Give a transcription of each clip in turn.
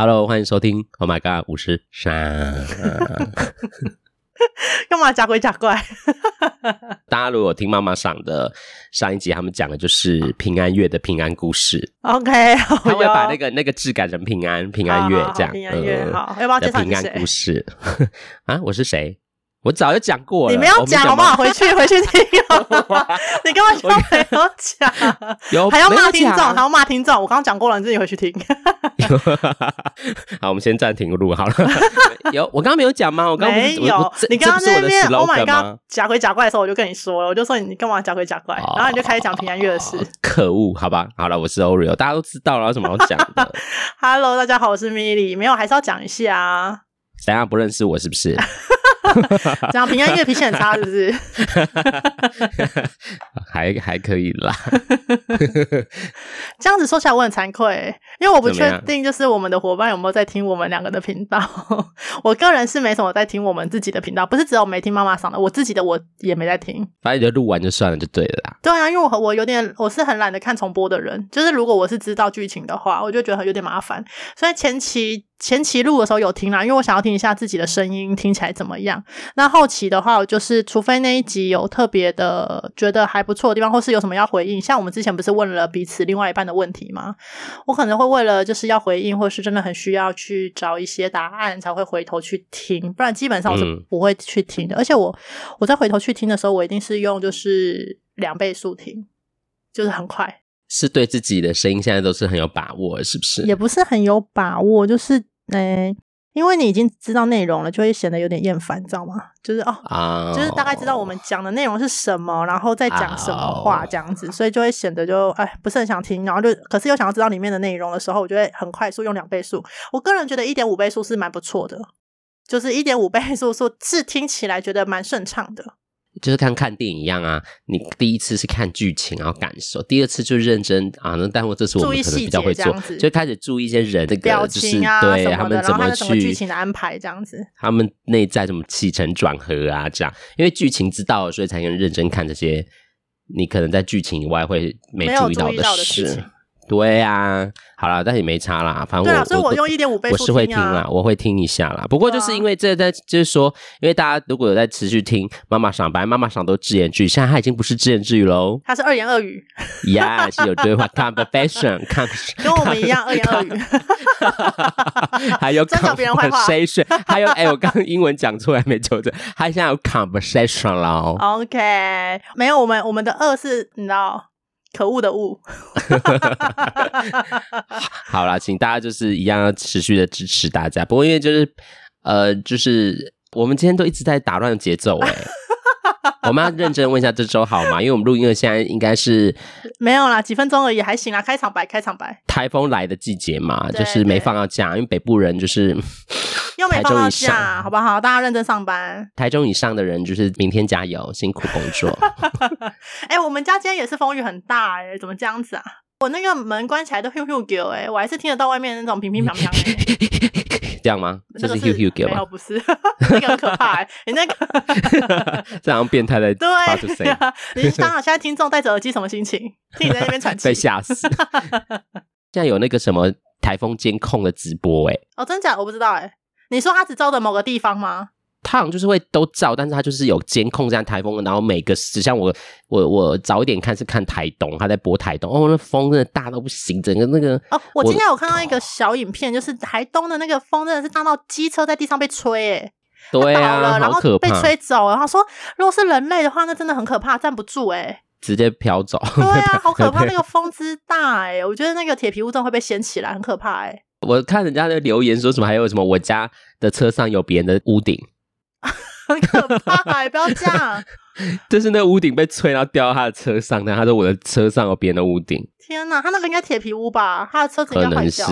Hello，欢迎收听。Oh my god，五十三。干嘛假鬼假怪？大家如果听妈妈桑的上一集，他们讲的就是平安月的平安故事。OK，他会把那个那个字改成平安平安月这样。平安月好，要不要介绍平安故事 啊？我是谁？我早就讲过了，你没有讲好不好？回去回去听，你根本就没有讲，有还要骂听众，还要骂听众。我刚刚讲过了，你自己回去听。好，我们先暂停录好了。有，我刚刚没有讲吗？我刚刚没有。你刚刚在那边，Oh my God，假鬼假怪的时候，我就跟你说了，我就说你干嘛假鬼假怪，然后你就开始讲平安月的事。可恶，好吧，好了，我是 Oreo，大家都知道了，有什么好讲的？Hello，大家好，我是 Milly，没有，还是要讲一下啊。等下不认识我是不是？这样平安夜脾气很差是不是？还还可以啦。这样子说起来我很惭愧，因为我不确定就是我们的伙伴有没有在听我们两个的频道。我个人是没什么在听我们自己的频道，不是只有没听妈妈嗓的，我自己的我也没在听。反正你就录完就算了，就对了啦。对啊，因为我我有点我是很懒得看重播的人，就是如果我是知道剧情的话，我就觉得有点麻烦，所以前期。前期录的时候有听啦，因为我想要听一下自己的声音听起来怎么样。那后期的话，我就是除非那一集有特别的觉得还不错的地方，或是有什么要回应，像我们之前不是问了彼此另外一半的问题吗？我可能会为了就是要回应，或是真的很需要去找一些答案，才会回头去听，不然基本上我是不会去听的。嗯、而且我我在回头去听的时候，我一定是用就是两倍速听，就是很快。是对自己的声音现在都是很有把握，是不是？也不是很有把握，就是，哎、欸，因为你已经知道内容了，就会显得有点厌烦，你知道吗？就是哦，oh. 就是大概知道我们讲的内容是什么，然后再讲什么话这样子，oh. 所以就会显得就哎不是很想听，然后就可是又想要知道里面的内容的时候，我就会很快速用两倍速。我个人觉得一点五倍速是蛮不错的，就是一点五倍速速是听起来觉得蛮顺畅的。就是看看电影一样啊，你第一次是看剧情，然后感受；第二次就认真啊。那但我这次我们可能比较会做，就开始注意一些人的表情啊，对他们怎么去剧情的安排这样子，他们内在怎么起承转合啊，这样。因为剧情知道了，所以才能认真看这些。你可能在剧情以外会没注意到的事。对呀、啊，好了，但也没差啦，反正我对啊，所以我用一点五倍我是会听啦，我会听一下啦。不过就是因为这在就是说，因为大家如果有在持续听妈妈桑，本来妈妈桑都自言自语，现在他已经不是自言自语喽，他是二言二语。呀，是有对话 conversation，跟我们一样二言二语。还有讲别人坏话，还有哎、欸，我刚刚英文讲出来没纠正，他现在有 conversation 了。OK，没有，我们我们的二是你知道。可恶的恶，好啦，请大家就是一样要持续的支持大家。不过因为就是呃，就是我们今天都一直在打乱节奏哎，我们要认真问一下这周好吗？因为我们录音的现在应该是没有啦，几分钟而已，还行啦。开场白，开场白。台风来的季节嘛，就是没放到假，因为北部人就是。又没放到假，好不好？大家认真上班。台中以上的人就是明天加油，辛苦工作。哎、欸，我们家今天也是风雨很大哎、欸，怎么这样子啊？我那个门关起来都咻咻叫哎，我还是听得到外面那种乒乒乓乓哎。这样吗？这是咻咻叫吗？没有，不是，那个很可怕哎、欸，你那个 这样变态的发出声音。对，你想想，现在听众戴着耳机什么心情？听你在那边喘气，被吓死。现在有那个什么台风监控的直播哎、欸？哦，真假？我不知道哎、欸。你说他只照的某个地方吗？他好像就是会都照，但是他就是有监控这样台风，然后每个只像我我我早一点看是看台东，他在播台东，哦，那风真的大到不行，整个那个哦，我今天有看到一个小影片，就是台东的那个风真的是大到机车在地上被吹，诶对啊，了然后被吹走，然后说如果是人类的话，那真的很可怕，站不住，哎直接飘走，对啊，好可怕，那个风之大，哎我觉得那个铁皮屋真的会被掀起来，很可怕，诶我看人家的留言说什么，还有什么我家的车上有别人的屋顶，很可怕，不要这样。就是那个屋顶被吹，然后掉到他的车上，然后他说我的车上有别人的屋顶。天哪，他那个应该铁皮屋吧？他的车子。可能是，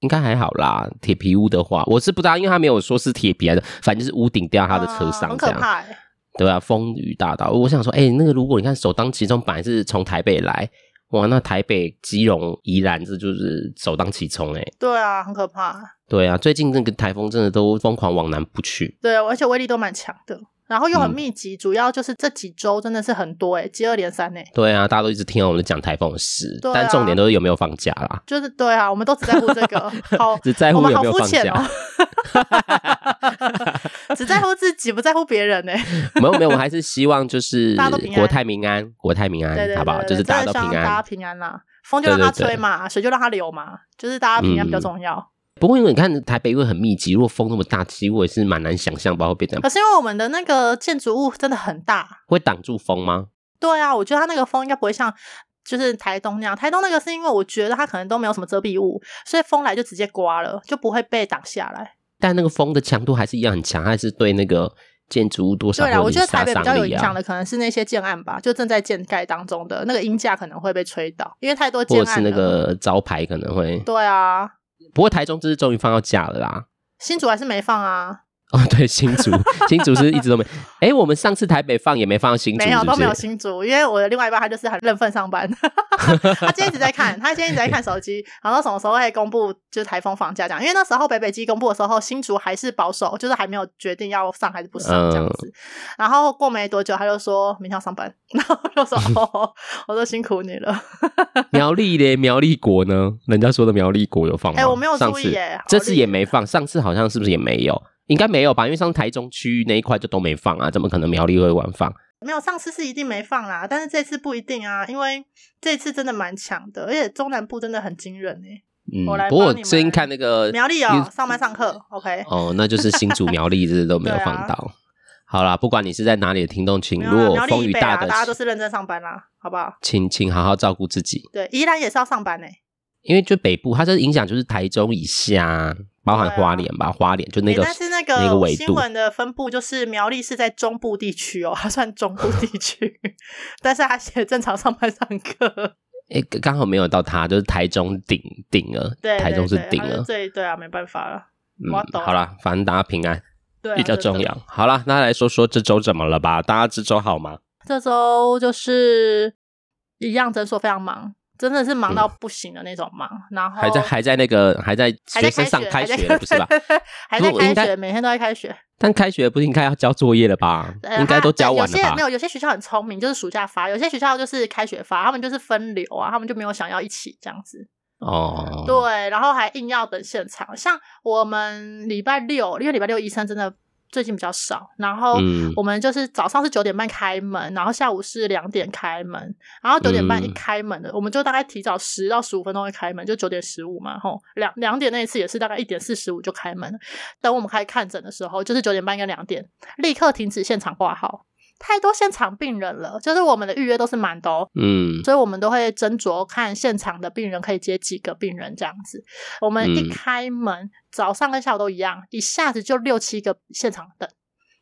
应该还好啦。铁皮屋的话，我是不知道，因为他没有说是铁皮还是，反正就是屋顶掉他的车上，这样。啊、很可怕、欸。对啊，风雨大到，我想说，哎、欸，那个如果你看首当其冲，本来是从台北来。哇，那台北、基隆、宜兰，这就是首当其冲哎。对啊，很可怕。对啊，最近那个台风真的都疯狂往南部去。对啊，而且威力都蛮强的。然后又很密集，嗯、主要就是这几周真的是很多哎、欸，接二连三哎、欸。对啊，大家都一直听到我们讲台风的事，啊、但重点都是有没有放假啦。就是对啊，我们都只在乎这个，好，只在乎有没有放假。哦、只在乎自己，不在乎别人呢、欸。没有没有，我还是希望就是 国泰民安，国泰民安，对对对对好不好？就是大家都平安，大家平安啦。风就让它吹嘛，水就让它流嘛，就是大家平安比较重要。嗯不过因为你看台北因为很密集，如果风那么大，其实我也是蛮难想象，不知道会变成。可是因为我们的那个建筑物真的很大，会挡住风吗？对啊，我觉得它那个风应该不会像就是台东那样。台东那个是因为我觉得它可能都没有什么遮蔽物，所以风来就直接刮了，就不会被挡下来。但那个风的强度还是一样很强，还是对那个建筑物多少？对啊，我觉得台北比较有影响的可能是那些建案吧，就正在建盖当中的那个音架可能会被吹倒，因为太多建案。或者是那个招牌可能会。对啊。不过台中这次终于放到假了啦，新竹还是没放啊。哦，对，新竹，新竹是一直都没。哎、欸，我们上次台北放也没放到新竹？没有，都没有新竹，因为我的另外一半他就是很认份上班，他今天一直在看，他今天一直在看手机，然后什么时候会公布就是台风放假这样。因为那时候北北基公布的时候，新竹还是保守，就是还没有决定要上还是不上这样子。嗯、然后过没多久，他就说明天要上班，然后就说哦，我说辛苦你了。苗栗嘞，苗栗国呢？人家说的苗栗国有放吗？哎、欸，我没有注意耶，这次也没放，上次好像是不是也没有？应该没有吧，因为上台中区域那一块就都没放啊，怎么可能苗栗会晚放？没有，上次是一定没放啦，但是这次不一定啊，因为这次真的蛮强的，而且中南部真的很惊人诶、欸。嗯，我来不过我最近看那个苗栗哦，上班上课，OK。哦，那就是新竹苗栗这些都没有放到。啊、好啦，不管你是在哪里的听众群，如果风雨大的，大家都是认真上班啦，好不好？请请好好照顾自己。对，宜兰也是要上班呢、欸。因为就北部，它这影响就是台中以下，包含花莲吧，啊、花莲就那个、欸。但是那个那个新闻的分布就是苗栗是在中部地区哦，它算中部地区，但是它写正常上班上课。哎、欸，刚好没有到它，就是台中顶顶了，对，台中是顶了。对对啊，没办法了。嗯，好啦，反正大家平安，比较重要。好啦，那来说说这周怎么了吧？大家这周好吗？这周就是一样，诊所非常忙。真的是忙到不行的那种忙，嗯、然后还在还在那个还在学生上开学不是吧？还在开学，每天都在开学。但开学不是应该要交作业了吧？应该都交完了吧？有些没有，有些学校很聪明，就是暑假发；有些学校就是开学发，他们就是分流啊，他们就没有想要一起这样子。哦，对，然后还硬要等现场。像我们礼拜六，因为礼拜六医生真的。最近比较少，然后我们就是早上是九点半开门，嗯、然后下午是两点开门，然后九点半一开门的，嗯、我们就大概提早十到十五分钟会开门，就九点十五嘛，吼，两两点那一次也是大概一点四十五就开门，等我们开始看诊的时候，就是九点半跟两点，立刻停止现场挂号。太多现场病人了，就是我们的预约都是满的哦。嗯，所以我们都会斟酌看现场的病人可以接几个病人这样子。我们一开门，嗯、早上跟下午都一样，一下子就六七个现场等。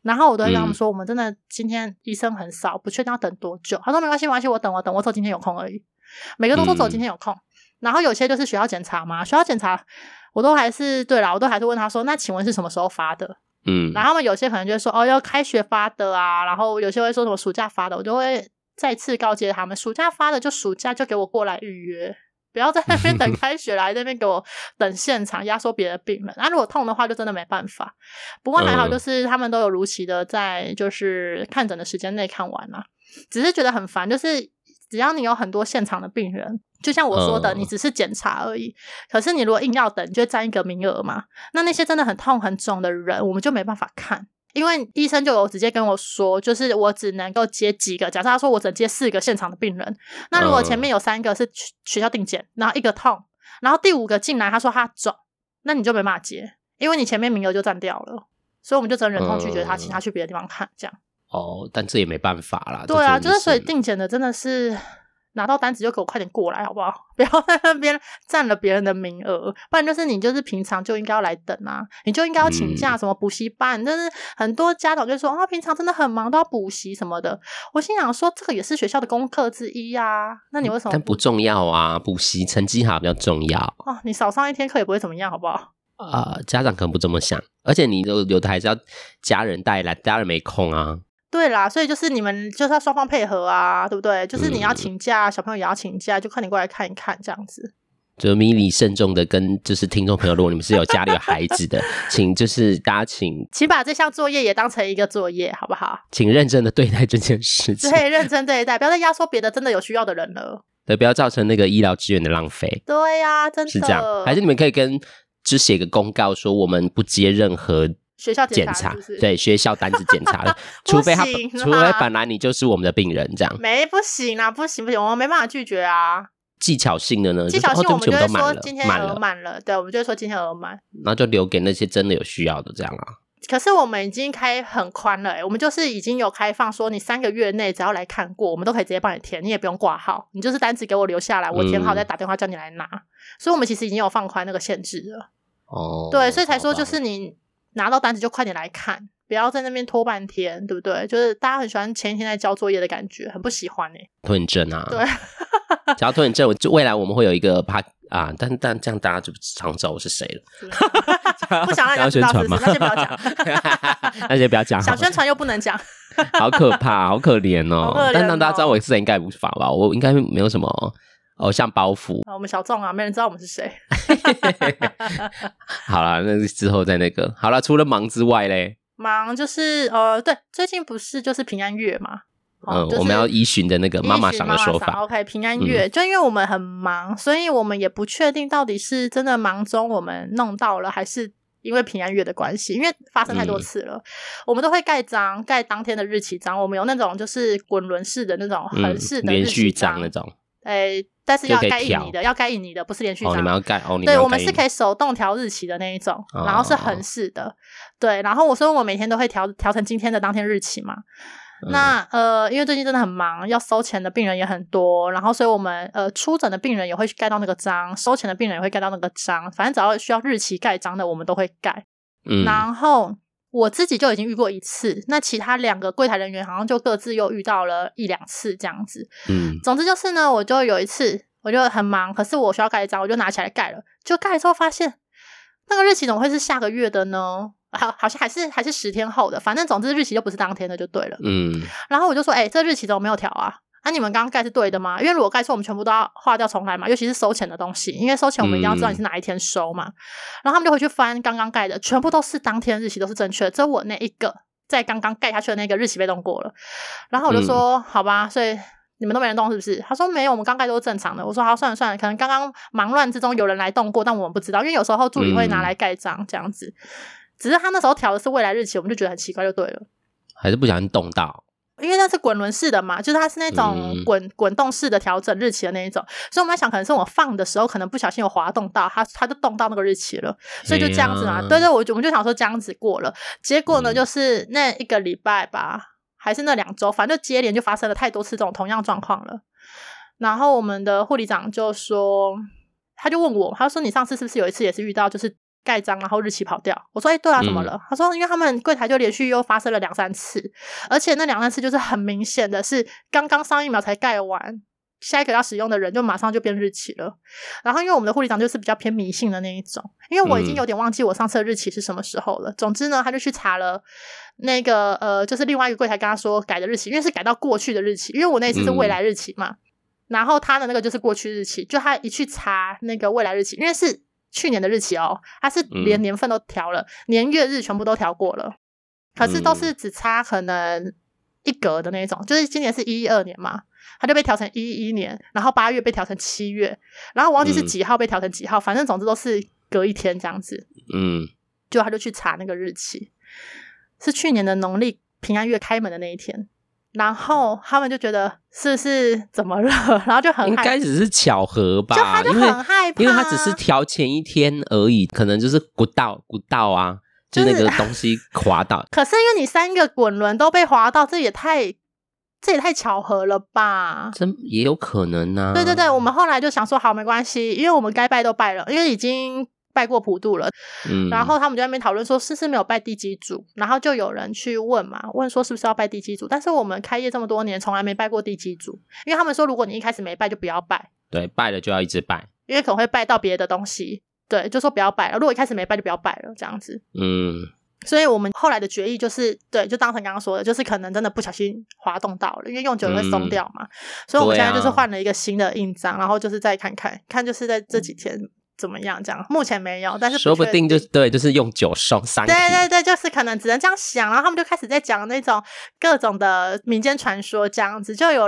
然后我都会跟他们说，我们真的今天医生很少，不确定要等多久。他说没关系，没关系，我等我等，我走今天有空而已。每个都说走今天有空。嗯、然后有些就是学校检查嘛，学校检查我都还是对啦，我都还是问他说，那请问是什么时候发的？嗯，然后他们有些可能就会说哦，要开学发的啊，然后有些会说什么暑假发的，我就会再次告诫他们，暑假发的就暑假就给我过来预约，不要在那边等 开学来那边给我等现场压缩别的病人。那、啊、如果痛的话，就真的没办法。不过还好，就是他们都有如期的在就是看诊的时间内看完了，只是觉得很烦，就是只要你有很多现场的病人。就像我说的，你只是检查而已。可是你如果硬要等，你就占一个名额嘛。那那些真的很痛很肿的人，我们就没办法看，因为医生就有直接跟我说，就是我只能够接几个。假设他说我只接四个现场的病人，那如果前面有三个是学校定检，然后一个痛，然后第五个进来他说他肿，那你就没办法接，因为你前面名额就占掉了。所以我们就只能忍痛拒绝他，请他去别的地方看这样。哦，但这也没办法啦。对啊，就是所以定检的真的是。拿到单子就给我快点过来，好不好？不要在那边占了别人的名额，不然就是你就是平常就应该要来等啊，你就应该要请假，什么补习班。嗯、但是很多家长就说啊，平常真的很忙，都要补习什么的。我心想说，这个也是学校的功课之一呀、啊。那你为什么？但不重要啊，补习成绩好比较重要。啊，你少上一天课也不会怎么样，好不好？啊、呃，家长可能不这么想，而且你有有的还是要家人带来，家人没空啊。对啦，所以就是你们就是要双方配合啊，对不对？就是你要请假，嗯、小朋友也要请假，就快点过来看一看这样子。就米里慎重的跟就是听众朋友，如果你们是有家里有孩子的，请就是大家请请把这项作业也当成一个作业，好不好？请认真的对待这件事情，对，认真对待，不要再压缩别的真的有需要的人了。对，不要造成那个医疗资源的浪费。对呀、啊，真的是这样。还是你们可以跟只写个公告说，我们不接任何学校检查，对学校单子检查的，除非他，除非本来你就是我们的病人，这样没不行啊，不行不行，我们没办法拒绝啊。技巧性的呢？技巧性我们就会说今天额满了，对，我们就会说今天额满，然后就留给那些真的有需要的这样啊。可是我们已经开很宽了，欸，我们就是已经有开放说，你三个月内只要来看过，我们都可以直接帮你填，你也不用挂号，你就是单子给我留下来，我填好再打电话叫你来拿。嗯、所以，我们其实已经有放宽那个限制了。哦，对，所以才说就是你拿到单子就快点来看，不要在那边拖半天，对不对？就是大家很喜欢前一天在交作业的感觉，很不喜欢哎，欸，拖延症啊。对。只要拖很正，就未来我们会有一个怕啊，但但这样大家就常知道我是谁了。不想让大家知道是不是？那些不要讲，那些不要讲。想宣传又不能讲，好可怕，好可怜哦。哦但让大家知道我是谁应该无法吧？我应该没有什么偶像包袱。我们小众啊，没人知道我们是谁。好了，那之后再那个好了。除了忙之外嘞，忙就是呃，对，最近不是就是平安月嘛。嗯，就是、我们要依循的那个妈妈桑的说法。OK，平安月、嗯、就因为我们很忙，所以我们也不确定到底是真的忙中我们弄到了，还是因为平安月的关系。因为发生太多次了，嗯、我们都会盖章，盖当天的日期章。我们有那种就是滚轮式的那种横式的连续章、嗯、那种。哎、欸，但是要盖印尼的，要盖印尼的，不是连续章。哦，你们要盖哦。对，我们是可以手动调日期的那一种，哦、然后是横式的。对，然后我说我每天都会调调成今天的当天日期嘛。那呃，因为最近真的很忙，要收钱的病人也很多，然后所以我们呃出诊的病人也会去盖到那个章，收钱的病人也会盖到那个章，反正只要需要日期盖章的，我们都会盖。嗯，然后我自己就已经遇过一次，那其他两个柜台人员好像就各自又遇到了一两次这样子。嗯，总之就是呢，我就有一次我就很忙，可是我需要盖章，我就拿起来盖了，就盖了之后发现那个日期怎么会是下个月的呢？好，好像还是还是十天后的，反正总之日期就不是当天的就对了。嗯，然后我就说，哎、欸，这日期怎么没有调啊？啊，你们刚刚盖是对的吗？因为如果盖错，我们全部都要划掉重来嘛，尤其是收钱的东西，因为收钱我们一定要知道你是哪一天收嘛。嗯、然后他们就回去翻刚刚盖的，全部都是当天日期都是正确的，只有我那一个在刚刚盖下去的那个日期被动过了。然后我就说，嗯、好吧，所以你们都没人动是不是？他说没有，我们刚盖都是正常的。我说好，算了算了，可能刚刚忙乱之中有人来动过，但我们不知道，因为有时候助理会拿来盖章这样子。只是他那时候调的是未来日期，我们就觉得很奇怪，就对了。还是不小心动到，因为那是滚轮式的嘛，就是它是那种滚滚、嗯、动式的调整日期的那一种，所以我们在想，可能是我放的时候，可能不小心有滑动到它，它就动到那个日期了，所以就这样子嘛。啊、对对，我我们就想说这样子过了，结果呢，就是那一个礼拜吧，还是那两周，反正就接连就发生了太多次这种同样状况了。然后我们的护理长就说，他就问我，他说你上次是不是有一次也是遇到，就是。盖章，然后日期跑掉。我说：“哎、欸，对啊，怎么了？”嗯、他说：“因为他们柜台就连续又发生了两三次，而且那两三次就是很明显的是，刚刚上一秒才盖完，下一个要使用的人就马上就变日期了。然后因为我们的护理长就是比较偏迷信的那一种，因为我已经有点忘记我上次的日期是什么时候了。嗯、总之呢，他就去查了那个呃，就是另外一个柜台跟他说改的日期，因为是改到过去的日期，因为我那次是未来日期嘛。嗯、然后他的那个就是过去日期，就他一去查那个未来日期，因为是。”去年的日期哦，他是连年份都调了，嗯、年月日全部都调过了，可是都是只差可能一格的那种，就是今年是一二年嘛，他就被调成一一年，然后八月被调成七月，然后我忘记是几号被调成几号，嗯、反正总之都是隔一天这样子。嗯，就他就去查那个日期，是去年的农历平安月开门的那一天。然后他们就觉得是不是怎么了？然后就很应该只是巧合吧，就他就很害怕，因为，他只是调前一天而已，可能就是鼓到鼓到啊，就是、那个东西滑到。可是因为你三个滚轮都被滑到，这也太这也太巧合了吧？真也有可能呢、啊。对对对，我们后来就想说，好，没关系，因为我们该拜都拜了，因为已经。拜过普渡了，嗯，然后他们就在那边讨论说，是不是没有拜第几组？然后就有人去问嘛，问说是不是要拜第几组？但是我们开业这么多年，从来没拜过第几组，因为他们说，如果你一开始没拜，就不要拜。对，拜了就要一直拜，因为可能会拜到别的东西。对，就说不要拜了。如果一开始没拜，就不要拜了，这样子。嗯，所以我们后来的决议就是，对，就当成刚刚说的，就是可能真的不小心滑动到了，因为用久了会松掉嘛。嗯、所以我们现在就是换了一个新的印章，啊、然后就是再看看，看就是在这几天怎么样这样。目前没有，但是不说不定就对，就是用酒送三。对对对，就是可能只能这样想。然后他们就开始在讲那种各种的民间传说，这样子就有，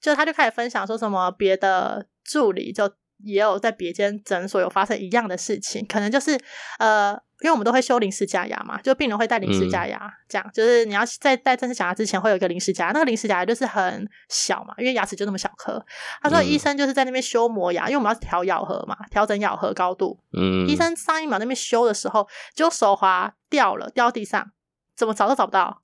就他就开始分享说什么别的助理就也有在别间诊所有发生一样的事情，可能就是呃。因为我们都会修临时假牙嘛，就病人会戴临时假牙，嗯、这样就是你要在戴正式假牙之前会有一个临时假牙，那个临时假牙就是很小嘛，因为牙齿就那么小颗。他说医生就是在那边修磨牙，嗯、因为我们要调咬合嘛，调整咬合高度。嗯，医生上一秒那边修的时候，就手滑掉了，掉地上，怎么找都找不到，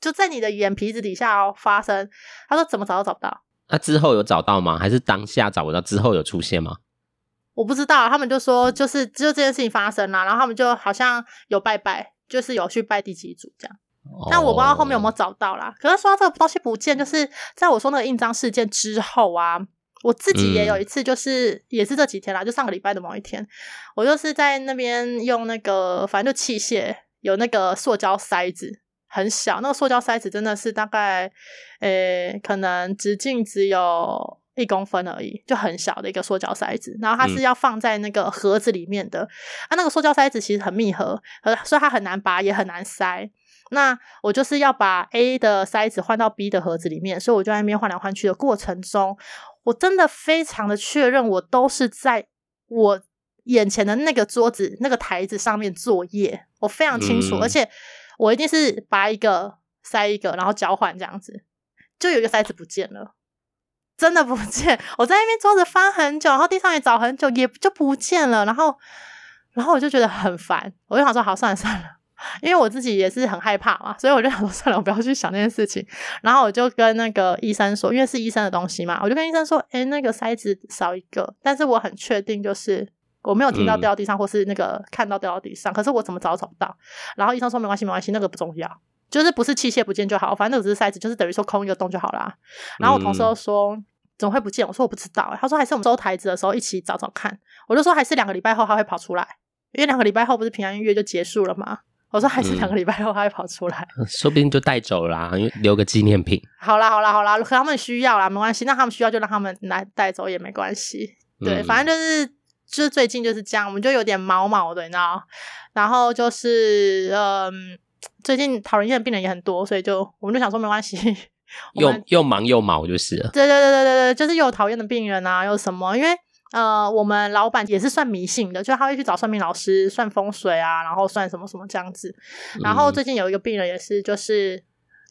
就在你的眼皮子底下哦发生。他说怎么找都找不到。那、啊、之后有找到吗？还是当下找不到？之后有出现吗？我不知道，他们就说就是就这件事情发生了，然后他们就好像有拜拜，就是有去拜第几组这样。Oh. 但我不知道后面有没有找到啦。可是说到这个东西不见，就是在我说那个印章事件之后啊，我自己也有一次，就是、嗯、也是这几天啦，就上个礼拜的某一天，我就是在那边用那个反正就器械，有那个塑胶塞子，很小，那个塑胶塞子真的是大概呃、欸、可能直径只有。一公分而已，就很小的一个塑胶塞子，然后它是要放在那个盒子里面的。嗯、啊，那个塑胶塞子其实很密合，所以它很难拔，也很难塞。那我就是要把 A 的塞子换到 B 的盒子里面，所以我就在那边换来换去的过程中，我真的非常的确认，我都是在我眼前的那个桌子、那个台子上面作业，我非常清楚，嗯、而且我一定是拔一个塞一个，然后交换这样子，就有一个塞子不见了。真的不见，我在那边桌子翻很久，然后地上也找很久，也就不见了。然后，然后我就觉得很烦，我就想说，好，算了算了，因为我自己也是很害怕嘛，所以我就想说，算了，我不要去想那件事情。然后我就跟那个医生说，因为是医生的东西嘛，我就跟医生说，诶，那个塞子少一个，但是我很确定就是我没有听到掉到地上，或是那个看到掉到地上，可是我怎么找都找不到。然后医生说，没关系，没关系，那个不重要，就是不是器械不见就好，反正那个只是塞子，就是等于说空一个洞就好啦。然后我同事又说。怎么会不见？我说我不知道、欸。他说还是我们收台子的时候一起找找看。我就说还是两个礼拜后他会跑出来，因为两个礼拜后不是平安月就结束了吗？我说还是两个礼拜后他会跑出来，嗯、说不定就带走啦、啊，因为留个纪念品。好啦好啦好啦，可他们需要啦，没关系。那他们需要就让他们来带走也没关系。对，嗯、反正就是就是最近就是这样，我们就有点毛毛的，你知道。然后就是嗯，最近讨人厌的病人也很多，所以就我们就想说没关系。又又忙又毛就是了。对对对对对对，就是又有讨厌的病人啊，又什么？因为呃，我们老板也是算迷信的，就他会去找算命老师算风水啊，然后算什么什么这样子。然后最近有一个病人也是，就是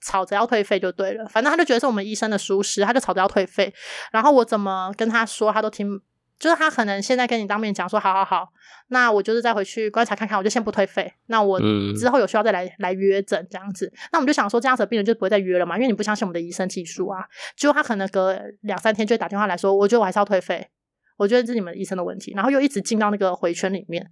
吵着要退费就对了，反正他就觉得是我们医生的疏失，他就吵着要退费。然后我怎么跟他说，他都听。就是他可能现在跟你当面讲说，好好好，那我就是再回去观察看看，我就先不退费。那我之后有需要再来来约诊这样子。那我们就想说，这样子的病人就不会再约了嘛，因为你不相信我们的医生技术啊。结果他可能隔两三天就会打电话来说，我觉得我还是要退费。我觉得这是你们医生的问题，然后又一直进到那个回圈里面，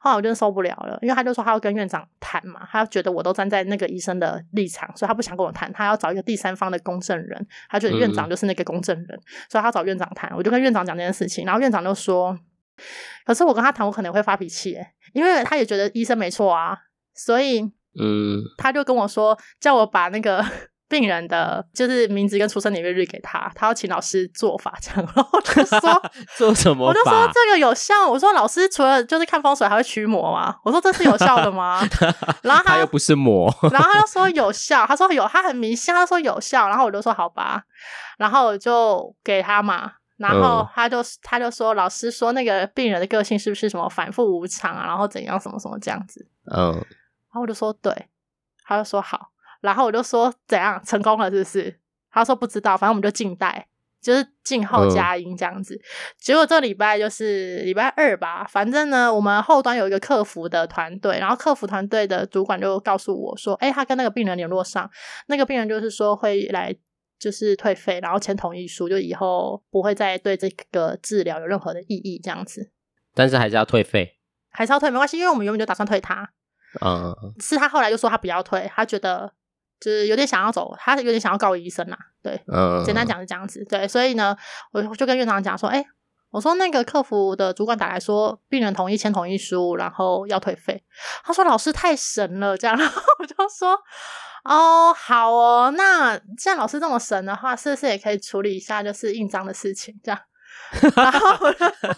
后来我真的受不了了，因为他就说他要跟院长谈嘛，他觉得我都站在那个医生的立场，所以他不想跟我谈，他要找一个第三方的公证人，他觉得院长就是那个公证人，嗯、所以他要找院长谈。我就跟院长讲这件事情，然后院长就说，可是我跟他谈，我可能会发脾气，诶，因为他也觉得医生没错啊，所以嗯，他就跟我说，叫我把那个。病人的就是名字跟出生年月日给他，他要请老师做法这样，然后就说 做什么？我就说这个有效。我说老师除了就是看风水，还会驱魔吗？我说这是有效的吗？然后 他，他又不是魔，然后他就说有效，他说有，他很迷信，他说有效。然后我就说好吧，然后我就给他嘛，然后他就他就说老师说那个病人的个性是不是什么反复无常啊？然后怎样什么什么这样子？嗯，然后我就说对，他就说好。然后我就说怎样成功了，是不是？他说不知道，反正我们就静待，就是静候佳音这样子。嗯、结果这礼拜就是礼拜二吧，反正呢，我们后端有一个客服的团队，然后客服团队的主管就告诉我说，哎，他跟那个病人联络上，那个病人就是说会来，就是退费，然后签同意书，就以后不会再对这个治疗有任何的意义这样子。但是还是要退费，还是要退，没关系，因为我们原本就打算退他。嗯，是他后来就说他不要退，他觉得。就是有点想要走，他有点想要告医生呐，对，嗯，简单讲是这样子，对，所以呢，我就跟院长讲说，哎、欸，我说那个客服的主管打来说，病人同意签同意书，然后要退费。他说老师太神了，这样，然 后我就说哦，好哦，那既然老师这么神的话，是不是也可以处理一下就是印章的事情？这样，然后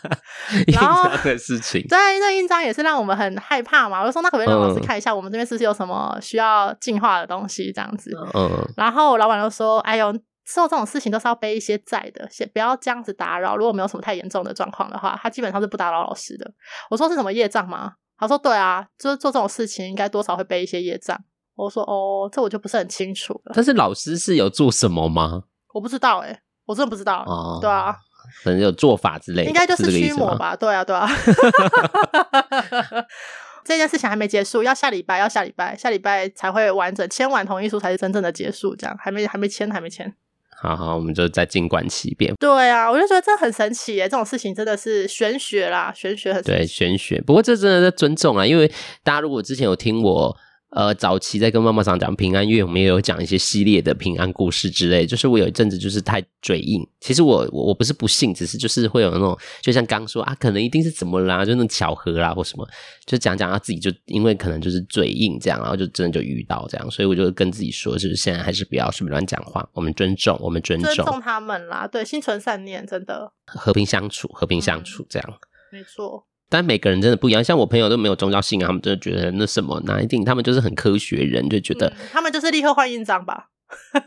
印章的事情，对，那印章也是让我们很害怕嘛。我就说那可不可以让老师看一下，我们这边是不是有什么需要净化的东西？这样子，嗯，然后老板就说，哎呦。做这种事情都是要背一些债的，先不要这样子打扰。如果没有什么太严重的状况的话，他基本上是不打扰老师的。我说是什么业障吗？他说对啊，就是做这种事情应该多少会背一些业障。我说哦，这我就不是很清楚了。但是老师是有做什么吗？我不知道哎、欸，我真的不知道。哦，对啊，可能有做法之类的，应该就是驱魔吧？对啊，对啊。这件事情还没结束，要下礼拜，要下礼拜，下礼拜才会完整签完同意书才是真正的结束。这样还没还没签，还没签。好好，我们就再静观其变。对啊，我就觉得这很神奇耶，这种事情真的是玄学啦，玄学很。对，玄学。不过这真的是尊重啊，因为大家如果之前有听我。呃，早期在跟妈妈桑讲平安月，我们也有讲一些系列的平安故事之类。就是我有一阵子就是太嘴硬，其实我我我不是不信，只是就是会有那种，就像刚说啊，可能一定是怎么啦，就那种巧合啦或什么，就讲讲他自己就因为可能就是嘴硬这样，然后就真的就遇到这样，所以我就跟自己说，就是现在还是不要随便乱讲话，我们尊重，我们尊重，尊重他们啦，对，心存善念，真的和平相处，和平相处这样，嗯、没错。但每个人真的不一样，像我朋友都没有宗教信仰，他们真的觉得那什么哪一定，他们就是很科学人，就觉得、嗯、他们就是立刻换印章吧。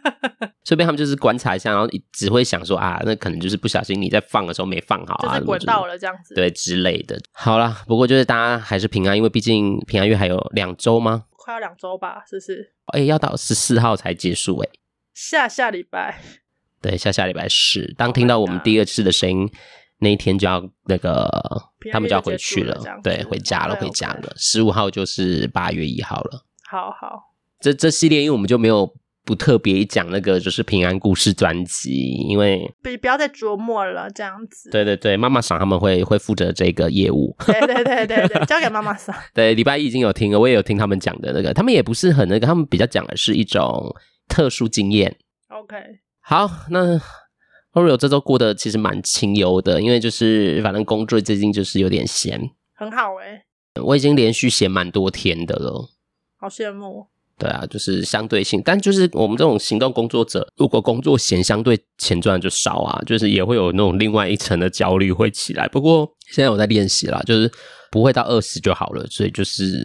顺便他们就是观察一下，然后只会想说啊，那可能就是不小心你在放的时候没放好啊，滚到了这样子，对之类的。好啦，不过就是大家还是平安，因为毕竟平安月还有两周吗？快要两周吧，是不是？哎、欸，要到十四号才结束哎、欸，下下礼拜，对，下下礼拜是。当听到我们第二次的声音。那一天就要那个，他们就要回去了，对，回家了，回家了。十五号就是八月一号了。好好，这这系列因为我们就没有不特别讲那个就是平安故事专辑，因为不不要再琢磨了，这样子。对对对，妈妈桑他们会会负责这个业务。对对对对对，交给妈妈桑。对，礼拜一已经有听了，我也有听他们讲的那个，他们也不是很那个，他们比较讲的是一种特殊经验。OK，好，那。Oreo 这周过得其实蛮清幽的，因为就是反正工作最近就是有点闲，很好哎、欸。我已经连续闲蛮多天的了，好羡慕。对啊，就是相对性，但就是我们这种行动工作者，如果工作闲，相对钱赚就少啊，就是也会有那种另外一层的焦虑会起来。不过现在我在练习啦，就是不会到二十就好了，所以就是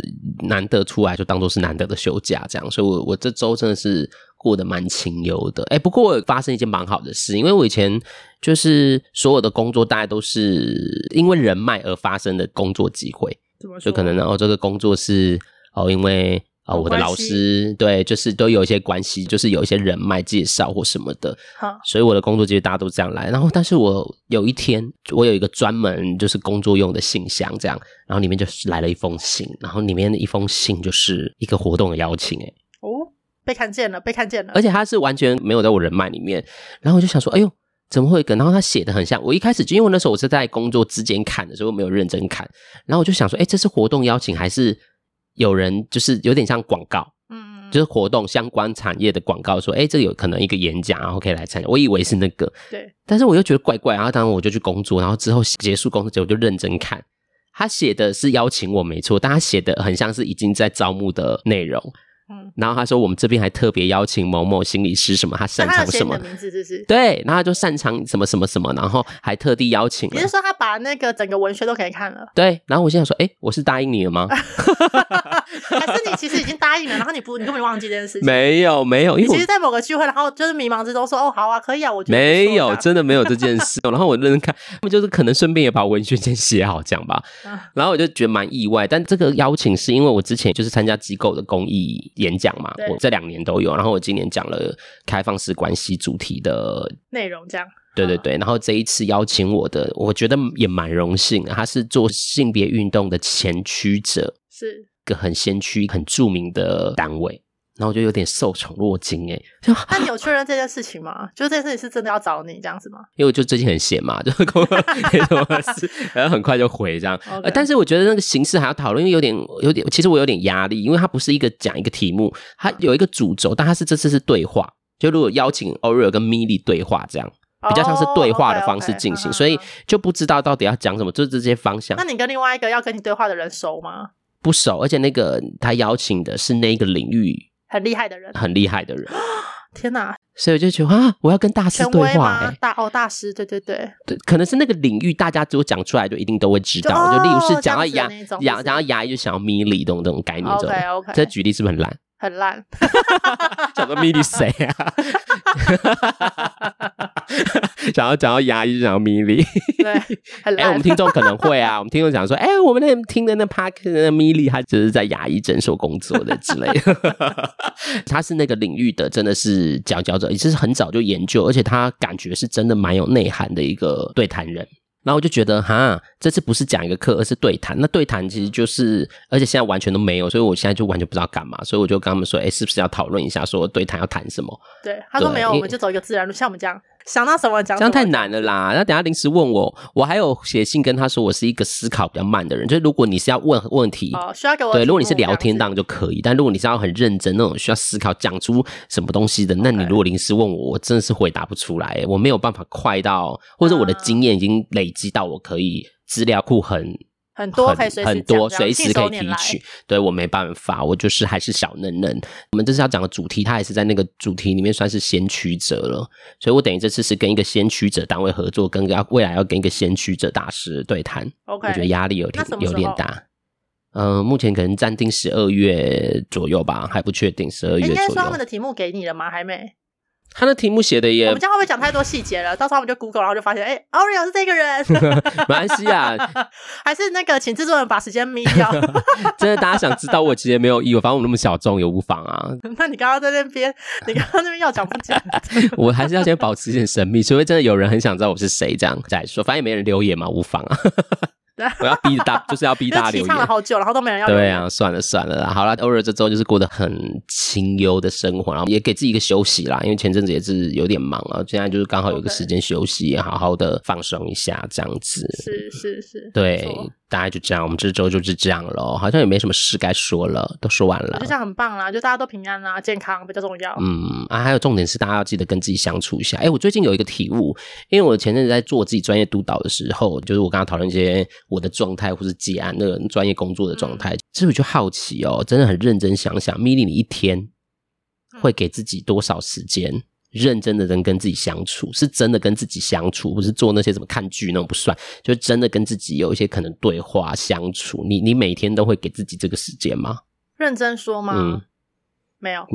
难得出来就当做是难得的休假这样。所以我我这周真的是。过得蛮清幽的，哎，不过我发生一件蛮好的事，因为我以前就是所有的工作，大概都是因为人脉而发生的工作机会，就可能然后、哦、这个工作是哦，因为哦我的老师对，就是都有一些关系，就是有一些人脉介绍或什么的，好，所以我的工作其实大家都这样来。然后，但是我有一天，我有一个专门就是工作用的信箱，这样，然后里面就是来了一封信，然后里面的一封信就是一个活动的邀请，哎，哦。被看见了，被看见了，而且他是完全没有在我人脉里面，然后我就想说，哎呦，怎么会跟？然后他写的很像，我一开始就因为那时候我是在工作之间看的，所以我没有认真看，然后我就想说，哎，这是活动邀请还是有人就是有点像广告，嗯，就是活动相关产业的广告，说，哎，这有可能一个演讲，然后可以来参加，我以为是那个，对，但是我又觉得怪怪，然后当时我就去工作，然后之后结束工作之后我就认真看，他写的是邀请我没错，但他写的很像是已经在招募的内容。嗯，然后他说我们这边还特别邀请某某心理师什么，他擅长什么名字是是？对，然后他就擅长什么什么什么，然后还特地邀请。你是说他把那个整个文学都给看了？对，然后我现在说，哎，我是答应你了吗？还是你其实已经答应了，然后你不，你根本忘记这件事情？没有，没有，因为其实，在某个聚会，然后就是迷茫之中说，哦，好啊，可以啊，我觉得没有，真的没有这件事。然后我认真看，他们就是可能顺便也把文学先写好，这样吧。然后我就觉得蛮意外，但这个邀请是因为我之前就是参加机构的公益演讲嘛，我这两年都有，然后我今年讲了开放式关系主题的内容，这样。对对对，然后这一次邀请我的，我觉得也蛮荣幸的，他是做性别运动的前驱者，是。个很先驱、很著名的单位。然后我就有点受宠若惊哎，那你有确认这件事情吗？就这件事情是真的要找你这样子吗？因为我就最近很闲嘛，就 工作 没什么事，然后很快就回这样。但是我觉得那个形式还要讨论，因为有点有点，其实我有点压力，因为它不是一个讲一个题目，它有一个主轴，但它是这次是对话，就如果邀请 Oreo 跟 Milly 对话这样，比较像是对话的方式进行，所以就不知道到底要讲什么，就是这些方向。那你跟另外一个要跟你对话的人熟吗？不熟，而且那个他邀请的是那个领域很厉害的人，很厉害的人。天哪！所以我就觉得啊，我要跟大师对话，欸，大哦，大师，对对对，对，可能是那个领域，大家只有讲出来就一定都会知道。就，哦，就例如是讲到牙牙，然后牙医就想要咪哩这种这种概念，这种 OK OK。这举例是不是很烂？很烂，讲到咪哩谁啊？想要讲到牙医，就想要咪哩，对，很烂。哎、欸，我们听众可能会啊，我们听众讲说，哎、欸，我们那听的那 Park 的咪哩，他只是在牙医诊所工作的之类的。他是那个领域的，真的是佼佼者，也是很早就研究，而且他感觉是真的蛮有内涵的一个对谈人。然后我就觉得，哈，这次不是讲一个课，而是对谈。那对谈其实就是，而且现在完全都没有，所以我现在就完全不知道干嘛。所以我就跟他们说，哎，是不是要讨论一下，说对谈要谈什么？对，他说没有，我们就走一个自然路，像我们这样。想到什么讲，这样太难了啦！那等下临时问我，我还有写信跟他说，我是一个思考比较慢的人。就是如果你是要问问题，哦，需要给我对，如果你是聊天当然就可以，但如果你是要很认真那种需要思考讲出什么东西的，那你如果临时问我，我真的是回答不出来，我没有办法快到，或者我的经验已经累积到我可以资料库很。很多可以随时很多随时可以提取，对，我没办法，我就是还是小嫩嫩。我们这次要讲的主题，它也是在那个主题里面算是先驱者了，所以我等于这次是跟一个先驱者单位合作，跟要未来要跟一个先驱者大师对谈。OK，我觉得压力有点有点大。嗯、呃，目前可能暂定十二月左右吧，还不确定十二月左右。应该说他们的题目给你了吗？还没。他的题目写的也，我们这样会不会讲太多细节了？到时候我们就 Google，然后就发现，哎、欸，Oreo 是这个人，没关系啊，还是那个请制作人把时间咪掉。真的，大家想知道我其实没有意，我反正我那么小众也无妨啊。那你刚刚在那边，你刚刚那边要讲不讲？我还是要先保持一点神秘，除非真的有人很想知道我是谁，这样再说。反正也没人留言嘛，无妨啊。我要逼大，就是要逼大家 留言。唱了好久，然后都没人要。对啊，算了算了啦，好啦，偶尔这周就是过得很清幽的生活，然后也给自己一个休息啦，因为前阵子也是有点忙啊，现在就是刚好有个时间休息.好好的放松一下，这样子。是是是，对。大概就这样，我们这周就是这样了，好像也没什么事该说了，都说完了。就这样很棒啦，就大家都平安啦，健康比较重要。嗯啊，还有重点是大家要记得跟自己相处一下。哎，我最近有一个体悟，因为我前阵子在做自己专业督导的时候，就是我跟他讨论一些我的状态或是结案那个专业工作的状态，是不是就好奇哦？真的很认真想想，咪哩你一天会给自己多少时间？认真的人跟自己相处，是真的跟自己相处，不是做那些什么看剧那种不算，就真的跟自己有一些可能对话相处。你你每天都会给自己这个时间吗？认真说吗？嗯，没有。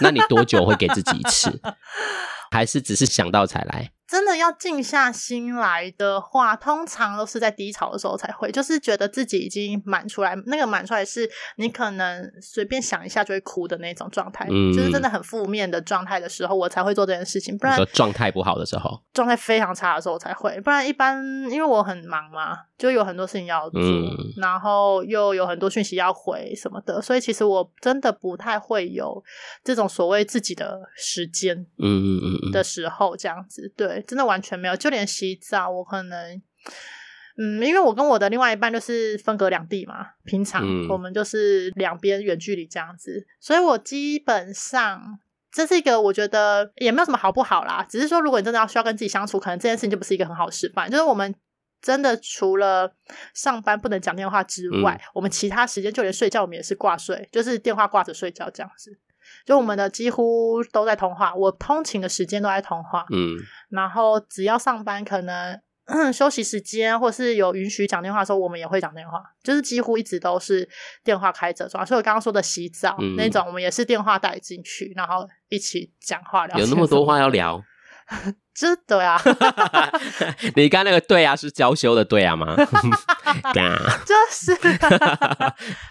那你多久会给自己一次？还是只是想到才来？真的要静下心来的话，通常都是在低潮的时候才会，就是觉得自己已经满出来，那个满出来是你可能随便想一下就会哭的那种状态，嗯，就是真的很负面的状态的时候，我才会做这件事情。不然说状态不好的时候，状态非常差的时候才会，不然一般因为我很忙嘛，就有很多事情要做，嗯，然后又有很多讯息要回什么的，所以其实我真的不太会有这种所谓自己的时间，嗯嗯嗯的时候这样子，对。真的完全没有，就连洗澡，我可能，嗯，因为我跟我的另外一半就是分隔两地嘛，平常我们就是两边远距离这样子，所以我基本上这是一个我觉得也没有什么好不好啦，只是说如果你真的要需要跟自己相处，可能这件事情就不是一个很好的示范。就是我们真的除了上班不能讲电话之外，我们其他时间就连睡觉我们也是挂睡，就是电话挂着睡觉这样子。就我们的几乎都在通话，我通勤的时间都在通话，嗯，然后只要上班可能 休息时间或是有允许讲电话的时候，我们也会讲电话，就是几乎一直都是电话开着，所以我刚刚说的洗澡、嗯、那种，我们也是电话带进去，然后一起讲话聊。有那么多话要聊。真的呀！你刚那个对啊，是娇羞的对啊吗？就是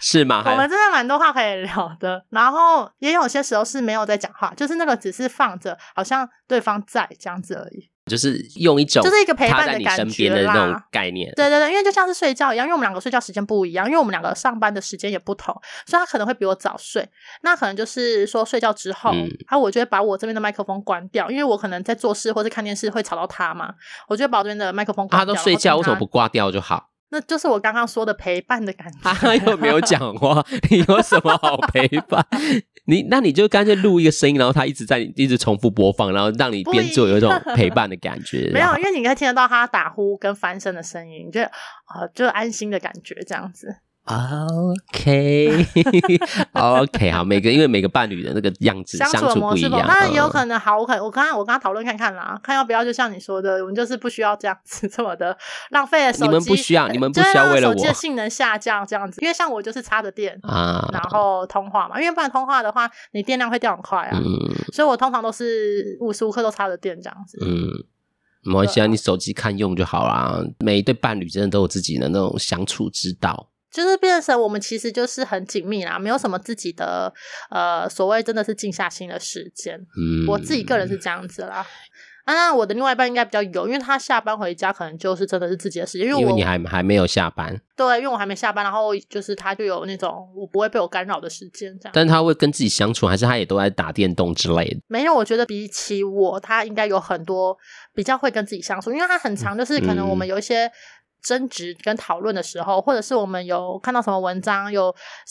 是吗？我们真的蛮多话可以聊的，然后也有些时候是没有在讲话，就是那个只是放着，好像对方在这样子而已。就是用一种就是一个陪伴的感觉的那种概念，对对对，因为就像是睡觉一样，因为我们两个睡觉时间不一样，因为我们两个上班的时间也不同，所以他可能会比我早睡。那可能就是说睡觉之后，嗯，啊，我就会把我这边的麦克风关掉，因为我可能在做事或者看电视会吵到他嘛，我就会把我这边的麦克风关掉。他都睡觉，为什么不挂掉就好？那就是我刚刚说的陪伴的感觉。他又没有讲话，你有什么好陪伴？你那你就干脆录一个声音，然后他一直在一直重复播放，然后让你边做有一种陪伴的感觉。没有，因为你可以听得到他打呼跟翻身的声音，就啊，就安心的感觉这样子。OK，OK，好，每个因为每个伴侣的那个样子相处的模式不一样，当然有可能好。我可我刚刚我刚刚讨论看看啦，看要不要就像你说的，我们就是不需要这样子这么的浪费了手机。你们不需要，你们不需要为了我手机的性能下降这样子，因为像我就是插着电啊，然后通话嘛，因为不然通话的话，你电量会掉很快啊。嗯，所以我通常都是无时无刻都插着电这样子。嗯，没关系啊，你手机看用就好啦。每一对伴侣真的都有自己的那种相处之道。就是变成我们其实就是很紧密啦，没有什么自己的呃所谓真的是静下心的时间。嗯，我自己个人是这样子啦。啊，那我的另外一半应该比较有，因为他下班回家可能就是真的是自己的时间，因为我，因为你还还没有下班。对，因为我还没下班，然后就是他就有那种我不会被我干扰的时间这样。但他会跟自己相处，还是他也都在打电动之类的？没有，我觉得比起我，他应该有很多比较会跟自己相处，因为他很长，就是可能我们有一些。嗯争执跟讨论的时候，或者是我们有看到什么文章，有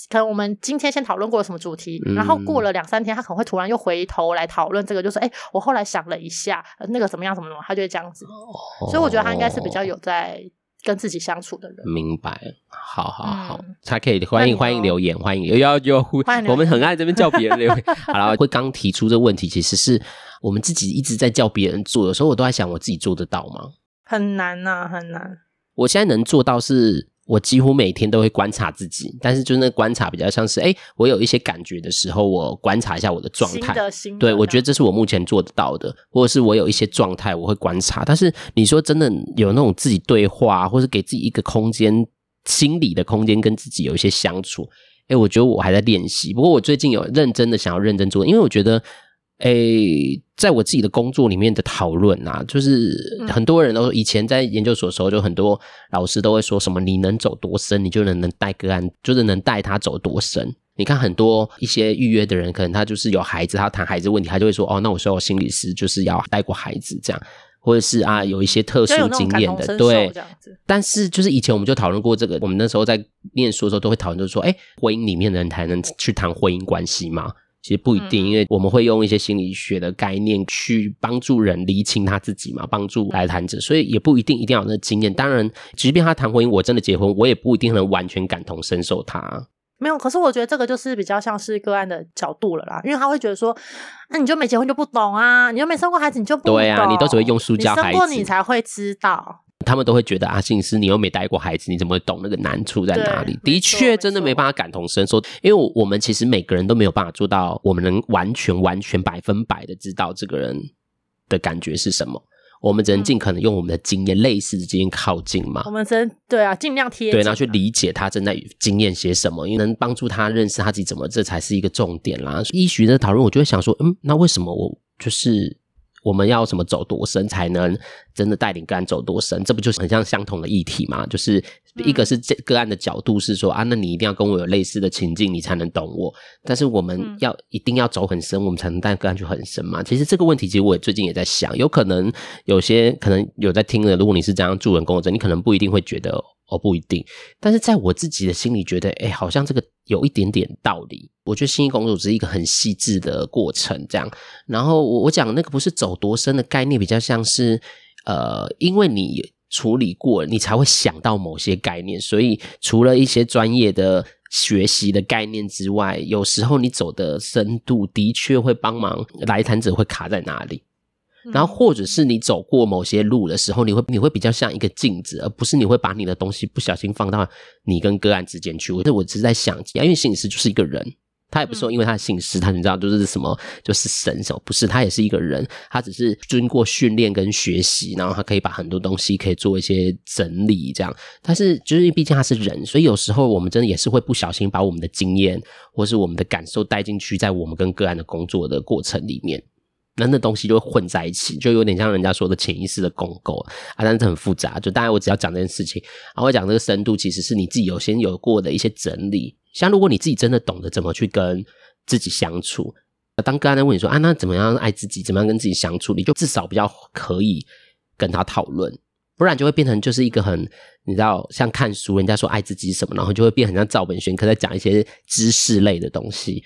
可能我们今天先讨论过什么主题，嗯、然后过了两三天，他可能会突然又回头来讨论这个，就是哎，我后来想了一下，那个怎么样，怎么怎么，他就会这样子。哦、所以我觉得他应该是比较有在跟自己相处的人。明白，好好好，嗯、他可以欢迎欢迎留言，欢迎有要有，我们很爱这边叫别人留言。好了，会刚提出这个问题，其实是我们自己一直在叫别人做，有时候我都在想，我自己做得到吗？很难呐、啊，很难。我现在能做到是，我几乎每天都会观察自己，但是就是那观察比较像是，哎，我有一些感觉的时候，我观察一下我的状态。对，我觉得这是我目前做得到的，或者是我有一些状态，我会观察。但是你说真的有那种自己对话，或是给自己一个空间，心理的空间，跟自己有一些相处，哎，我觉得我还在练习。不过我最近有认真的想要认真做，因为我觉得。诶，在我自己的工作里面的讨论啊，就是很多人都说，以前在研究所的时候，就很多老师都会说什么：你能走多深，你就能能带个案，就是能带他走多深。你看很多一些预约的人，可能他就是有孩子，他谈孩子问题，他就会说：哦，那我说我心理师就是要带过孩子这样，或者是啊，有一些特殊经验的，对。但是就是以前我们就讨论过这个，我们那时候在念书的时候都会讨论，就是说，诶，婚姻里面的人才能去谈婚姻关系吗？其实不一定，因为我们会用一些心理学的概念去帮助人厘清他自己嘛，帮助来谈者，所以也不一定一定要有那个经验。当然，即便他谈婚姻，我真的结婚，我也不一定能完全感同身受他。没有，可是我觉得这个就是比较像是个案的角度了啦，因为他会觉得说，那、啊、你就没结婚就不懂啊，你又没生过孩子，你就不懂。对啊，你都只会用书教孩子，你生过你才会知道。他们都会觉得啊，心理师你又没带过孩子，你怎么会懂那个难处在哪里？的确，真的没办法感同身受，因为我们其实每个人都没有办法做到，我们能完全、完全百分百的知道这个人的感觉是什么。我们只能尽可能用我们的经验、嗯、类似的经验靠近嘛。我们只能对啊，尽量贴近，对，然后去理解他正在经验些什么，因为能帮助他认识他自己怎么，这才是一个重点啦。医学的讨论，我就会想说，嗯，那为什么我就是？我们要什么走多深才能真的带领个案走多深？这不就是很像相同的议题吗？就是一个是这个案的角度是说啊，那你一定要跟我有类似的情境，你才能懂我。但是我们要一定要走很深，我们才能带个案去很深嘛。其实这个问题，其实我也最近也在想，有可能有些可能有在听的，如果你是这样助人工作者，你可能不一定会觉得。哦，不一定，但是在我自己的心里觉得，哎，好像这个有一点点道理。我觉得心理工作只是一个很细致的过程，这样。然后我我讲那个不是走多深的概念，比较像是，呃，因为你处理过，你才会想到某些概念。所以除了一些专业的学习的概念之外，有时候你走的深度的确会帮忙来谈者会卡在哪里。然后，或者是你走过某些路的时候，你会你会比较像一个镜子，而不是你会把你的东西不小心放到你跟个案之间去。我我只是在想，因为心理师就是一个人，他也不是说因为他的姓师，他你知道就是什么就是神什么，不是他也是一个人，他只是经过训练跟学习，然后他可以把很多东西可以做一些整理这样。但是就是毕竟他是人，所以有时候我们真的也是会不小心把我们的经验或是我们的感受带进去，在我们跟个案的工作的过程里面。那那东西就会混在一起，就有点像人家说的潜意识的共构啊，但是很复杂。就大概我只要讲这件事情，然后我讲这个深度，其实是你自己有先有过的一些整理。像如果你自己真的懂得怎么去跟自己相处，当个案在问你说啊，那怎么样爱自己，怎么样跟自己相处，你就至少比较可以跟他讨论，不然就会变成就是一个很你知道像看书，人家说爱自己什么，然后就会变很像照本宣科在讲一些知识类的东西。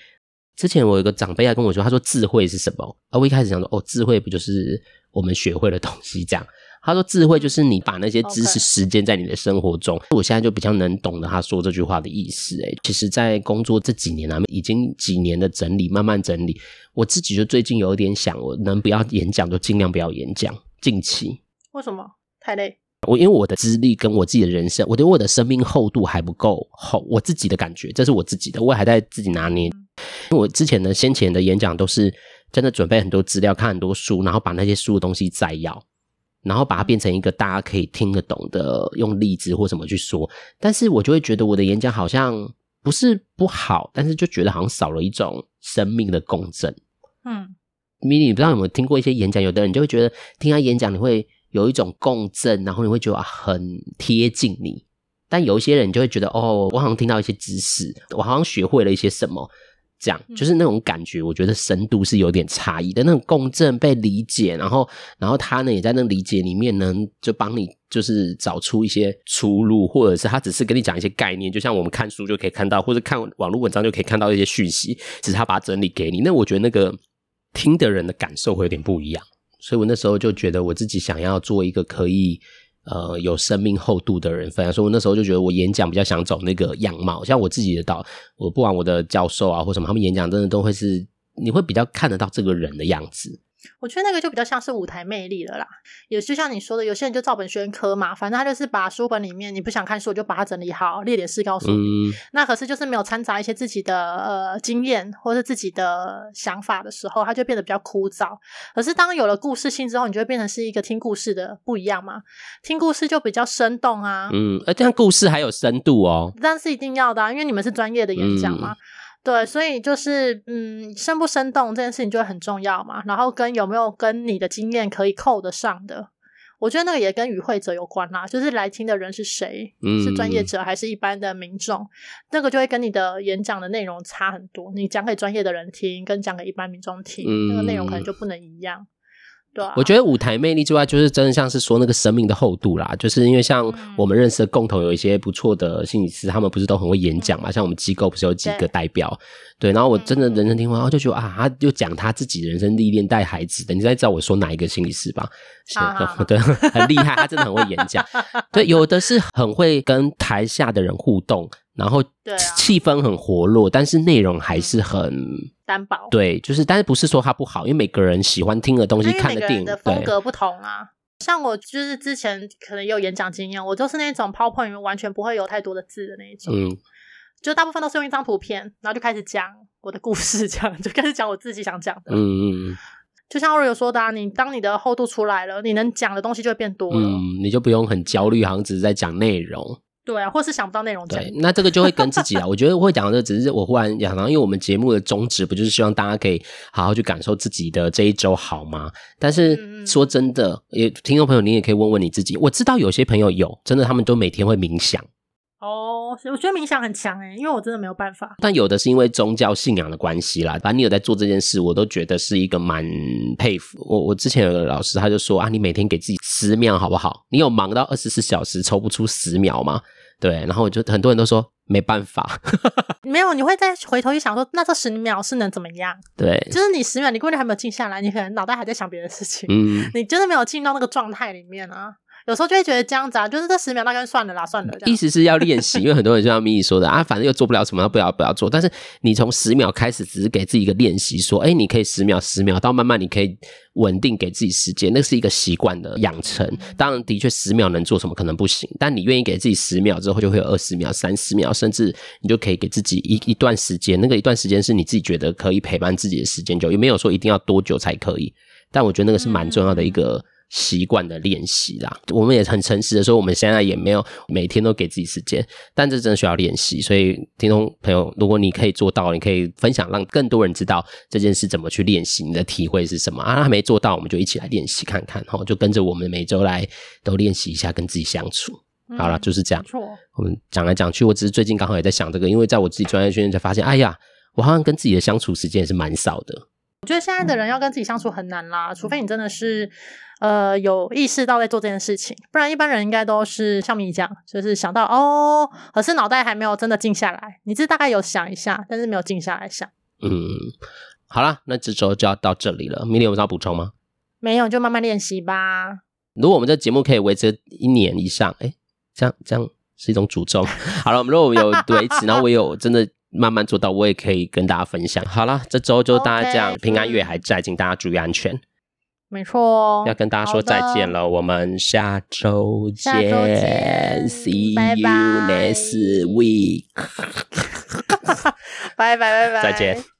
之前我有一个长辈还跟我说，他说智慧是什么？啊我一开始想说，哦，智慧不就是我们学会的东西这样？他说智慧就是你把那些知识实践在你的生活中。我现在就比较能懂得他说这句话的意思。诶，其实，在工作这几年啊，已经几年的整理，慢慢整理，我自己就最近有一点想，我能不要演讲就尽量不要演讲。近期为什么？太累。我因为我的资历跟我自己的人生，我觉得我的生命厚度还不够厚，我自己的感觉，这是我自己的，我还在自己拿捏。因为我之前的先前的演讲都是真的准备很多资料，看很多书，然后把那些书的东西摘要，然后把它变成一个大家可以听得懂的，用例子或什么去说。但是我就会觉得我的演讲好像不是不好，但是就觉得好像少了一种生命的共振。嗯，米莉，你不知道有没有听过一些演讲？有的人就会觉得听他演讲，你会。有一种共振，然后你会觉得很贴近你，但有一些人就会觉得哦，我好像听到一些知识，我好像学会了一些什么，这样就是那种感觉。我觉得深度是有点差异的，那种共振被理解，然后，然后他呢也在那理解里面呢，就帮你就是找出一些出路，或者是他只是跟你讲一些概念，就像我们看书就可以看到，或者看网络文章就可以看到一些讯息，只是他把它整理给你。那我觉得那个听的人的感受会有点不一样。所以我那时候就觉得我自己想要做一个可以呃有生命厚度的人，反正说我那时候就觉得我演讲比较想走那个样貌，像我自己的导，我不管我的教授啊或什么，他们演讲真的都会是你会比较看得到这个人的样子。我觉得那个就比较像是舞台魅力了啦，也就像你说的，有些人就照本宣科嘛，反正他就是把书本里面你不想看书，就把它整理好，列点事告诉你。嗯、那可是就是没有掺杂一些自己的呃经验或者自己的想法的时候，他就变得比较枯燥。可是当有了故事性之后，你就会变成是一个听故事的不一样嘛，听故事就比较生动啊。嗯，而这样故事还有深度哦，但是一定要的啊，因为你们是专业的演讲嘛。嗯对，所以就是嗯，生不生动这件事情就会很重要嘛。然后跟有没有跟你的经验可以扣得上的，我觉得那个也跟与会者有关啦。就是来听的人是谁，嗯、是专业者还是一般的民众，那个就会跟你的演讲的内容差很多。你讲给专业的人听，跟讲给一般民众听，嗯、那个内容可能就不能一样。对啊，我觉得舞台魅力之外，就是真的像是说那个生命的厚度啦。就是因为像我们认识的共同有一些不错的心理师，他们不是都很会演讲嘛？像我们机构不是有几个代表？对，然后我真的人生听完，然后就觉得啊，他就讲他自己人生历练带孩子的。你再知道我说哪一个心理师吧？是，对，很厉害，他真的很会演讲。对，有的是很会跟台下的人互动，然后气氛很活络，但是内容还是很。单薄。对，就是，但是不是说它不好，因为每个人喜欢听的东西、看的电影的风格不同啊。像我就是之前可能也有演讲经验，我就是那种 PowerPoint 里面完全不会有太多的字的那一种，嗯，就大部分都是用一张图片，然后就开始讲我的故事，这样就开始讲我自己想讲的，嗯嗯，就像我有说的啊，你当你的厚度出来了，你能讲的东西就会变多了，嗯，你就不用很焦虑，好像只是在讲内容。对啊，或是想不到内容。对，那这个就会跟自己啊。我觉得我会讲的只是我忽然想到，因为我们节目的宗旨不就是希望大家可以好好去感受自己的这一周好吗？但是说真的，也听众朋友，你也可以问问你自己。我知道有些朋友有，真的他们都每天会冥想。哦，我觉得冥想很强诶，因为我真的没有办法。但有的是因为宗教信仰的关系啦。反正你有在做这件事，我都觉得是一个蛮佩服。我我之前有个老师，他就说啊，你每天给自己十秒好不好？你有忙到二十四小时抽不出十秒吗？对，然后我就很多人都说没办法，没有，你会再回头一想说，那这十秒是能怎么样？对，就是你十秒，你根本还没有静下来，你可能脑袋还在想别的事情，嗯，你真的没有进到那个状态里面啊。有时候就会觉得这样子啊，就是这十秒大概算了啦，算了。意思是要练习，因为很多人就像米莉说的啊，反正又做不了什么，不要不要做。但是你从十秒开始，只是给自己一个练习，说，哎，你可以十秒十秒，到慢慢你可以稳定给自己时间，那是一个习惯的养成。当然，的确十秒能做什么可能不行，但你愿意给自己十秒之后，就会有二十秒、三十秒，甚至你就可以给自己一一段时间，那个一段时间是你自己觉得可以陪伴自己的时间，就也没有说一定要多久才可以。但我觉得那个是蛮重要的一个。习惯的练习啦，我们也很诚实的说，我们现在也没有每天都给自己时间，但这真的需要练习。所以，听众朋友，如果你可以做到，你可以分享，让更多人知道这件事怎么去练习，你的体会是什么啊？还没做到，我们就一起来练习看看，哈，就跟着我们每周来都练习一下跟自己相处。嗯、好了，就是这样。我们讲来讲去，我只是最近刚好也在想这个，因为在我自己专业训练才发现，哎呀，我好像跟自己的相处时间也是蛮少的。我觉得现在的人要跟自己相处很难啦，除非你真的是。呃，有意识到在做这件事情，不然一般人应该都是像你这样，就是想到哦，可是脑袋还没有真的静下来。你这大概有想一下，但是没有静下来想。嗯，好啦，那这周就要到这里了。明天有什么要补充吗？没有，就慢慢练习吧。如果我们这节目可以维持一年以上，哎，这样这样是一种诅咒。好了，我们如果我们有维持，然后我有真的慢慢做到，我也可以跟大家分享。好了，这周就大家这样，okay, 平安夜还在，请大家注意安全。没错。哦，要跟大家说再见了，我们下周见，下周见，See you next week，拜拜拜拜，再见。